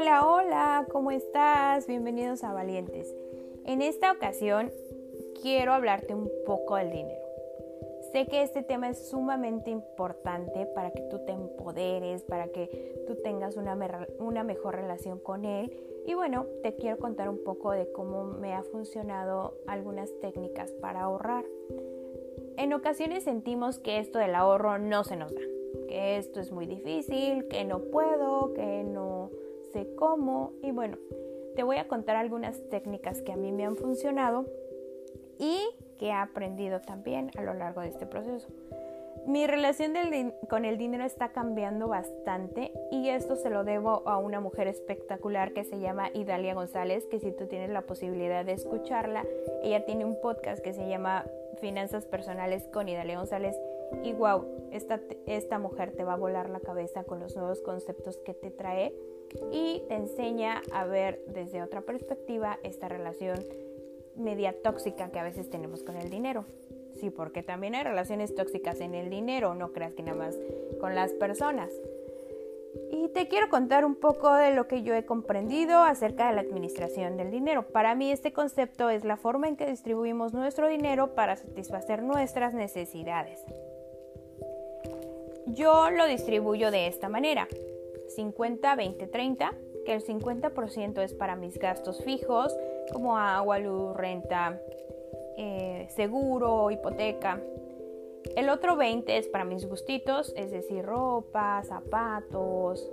Hola, hola, ¿cómo estás? Bienvenidos a Valientes. En esta ocasión quiero hablarte un poco del dinero. Sé que este tema es sumamente importante para que tú te empoderes, para que tú tengas una, una mejor relación con él. Y bueno, te quiero contar un poco de cómo me ha funcionado algunas técnicas para ahorrar. En ocasiones sentimos que esto del ahorro no se nos da, que esto es muy difícil, que no puedo, que no sé cómo y bueno, te voy a contar algunas técnicas que a mí me han funcionado y que he aprendido también a lo largo de este proceso. Mi relación con el dinero está cambiando bastante y esto se lo debo a una mujer espectacular que se llama Idalia González, que si tú tienes la posibilidad de escucharla, ella tiene un podcast que se llama Finanzas Personales con Idalia González y wow, esta, esta mujer te va a volar la cabeza con los nuevos conceptos que te trae y te enseña a ver desde otra perspectiva esta relación media tóxica que a veces tenemos con el dinero. Sí, porque también hay relaciones tóxicas en el dinero, no creas que nada más con las personas. Y te quiero contar un poco de lo que yo he comprendido acerca de la administración del dinero. Para mí este concepto es la forma en que distribuimos nuestro dinero para satisfacer nuestras necesidades. Yo lo distribuyo de esta manera. 50, 20, 30, que el 50% es para mis gastos fijos, como agua, luz, renta, eh, seguro, hipoteca. El otro 20 es para mis gustitos, es decir, ropa, zapatos,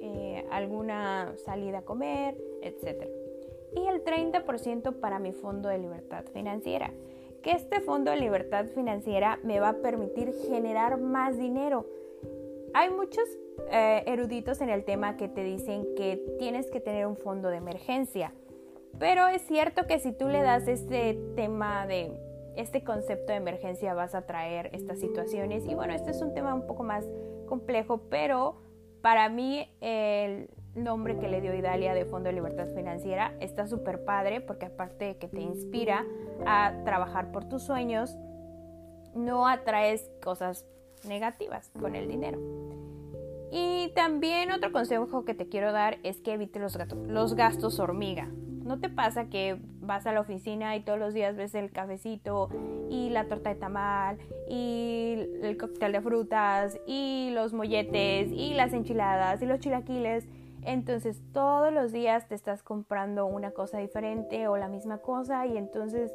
eh, alguna salida a comer, etc. Y el 30% para mi fondo de libertad financiera, que este fondo de libertad financiera me va a permitir generar más dinero. Hay muchos eh, eruditos en el tema que te dicen que tienes que tener un fondo de emergencia. Pero es cierto que si tú le das este tema de este concepto de emergencia vas a traer estas situaciones. Y bueno, este es un tema un poco más complejo, pero para mí el nombre que le dio Idalia de Fondo de Libertad Financiera está súper padre porque aparte de que te inspira a trabajar por tus sueños, no atraes cosas negativas con el dinero. Y también otro consejo que te quiero dar es que evite los, gastos hormiga. ¿No te pasa que vas a la oficina y todos los días ves el cafecito y la torta de tamal y el cóctel de frutas y los molletes y las enchiladas y los chilaquiles? Entonces todos los días te estás comprando una cosa diferente o la misma cosa y entonces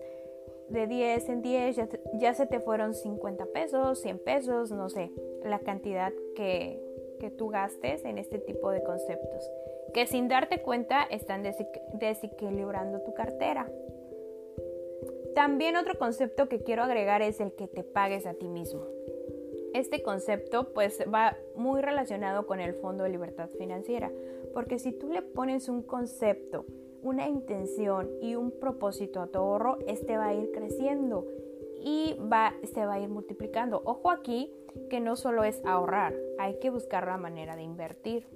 de 10 en 10 ya, ya se te fueron 50 pesos, 100 pesos, no sé, la cantidad que, que tú gastes en este tipo de conceptos, que sin darte cuenta están desequilibrando tu cartera. También otro concepto que quiero agregar es el que te pagues a ti mismo. Este concepto pues va muy relacionado con el Fondo de Libertad Financiera, porque si tú le pones un concepto, una intención y un propósito a tu ahorro, este va a ir creciendo y va, se va a ir multiplicando. Ojo aquí que no solo es ahorrar, hay que buscar la manera de invertir.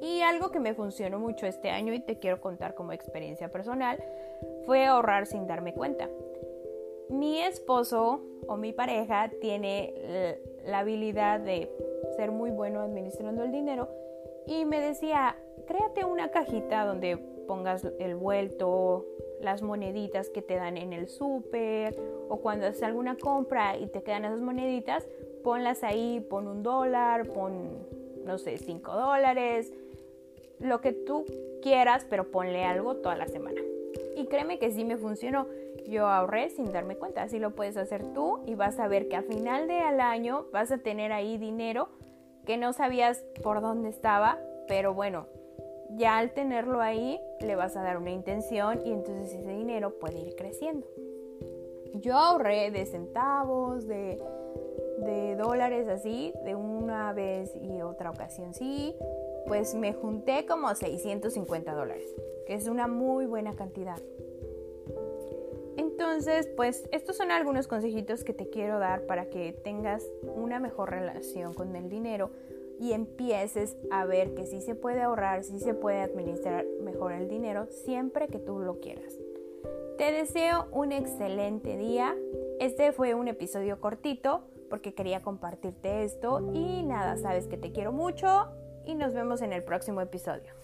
Y algo que me funcionó mucho este año y te quiero contar como experiencia personal fue ahorrar sin darme cuenta. Mi esposo o mi pareja tiene la habilidad de ser muy bueno administrando el dinero y me decía, créate una cajita donde pongas el vuelto, las moneditas que te dan en el súper o cuando haces alguna compra y te quedan esas moneditas, ponlas ahí, pon un dólar, pon, no sé, cinco dólares, lo que tú quieras, pero ponle algo toda la semana. Y créeme que sí me funcionó. Yo ahorré sin darme cuenta. Así lo puedes hacer tú y vas a ver que a final del año vas a tener ahí dinero que no sabías por dónde estaba, pero bueno, ya al tenerlo ahí le vas a dar una intención y entonces ese dinero puede ir creciendo. Yo ahorré de centavos, de, de dólares así, de una vez y otra ocasión sí, pues me junté como 650 dólares, que es una muy buena cantidad. Entonces, pues estos son algunos consejitos que te quiero dar para que tengas una mejor relación con el dinero y empieces a ver que sí se puede ahorrar, sí se puede administrar mejor el dinero siempre que tú lo quieras. Te deseo un excelente día. Este fue un episodio cortito porque quería compartirte esto y nada, sabes que te quiero mucho y nos vemos en el próximo episodio.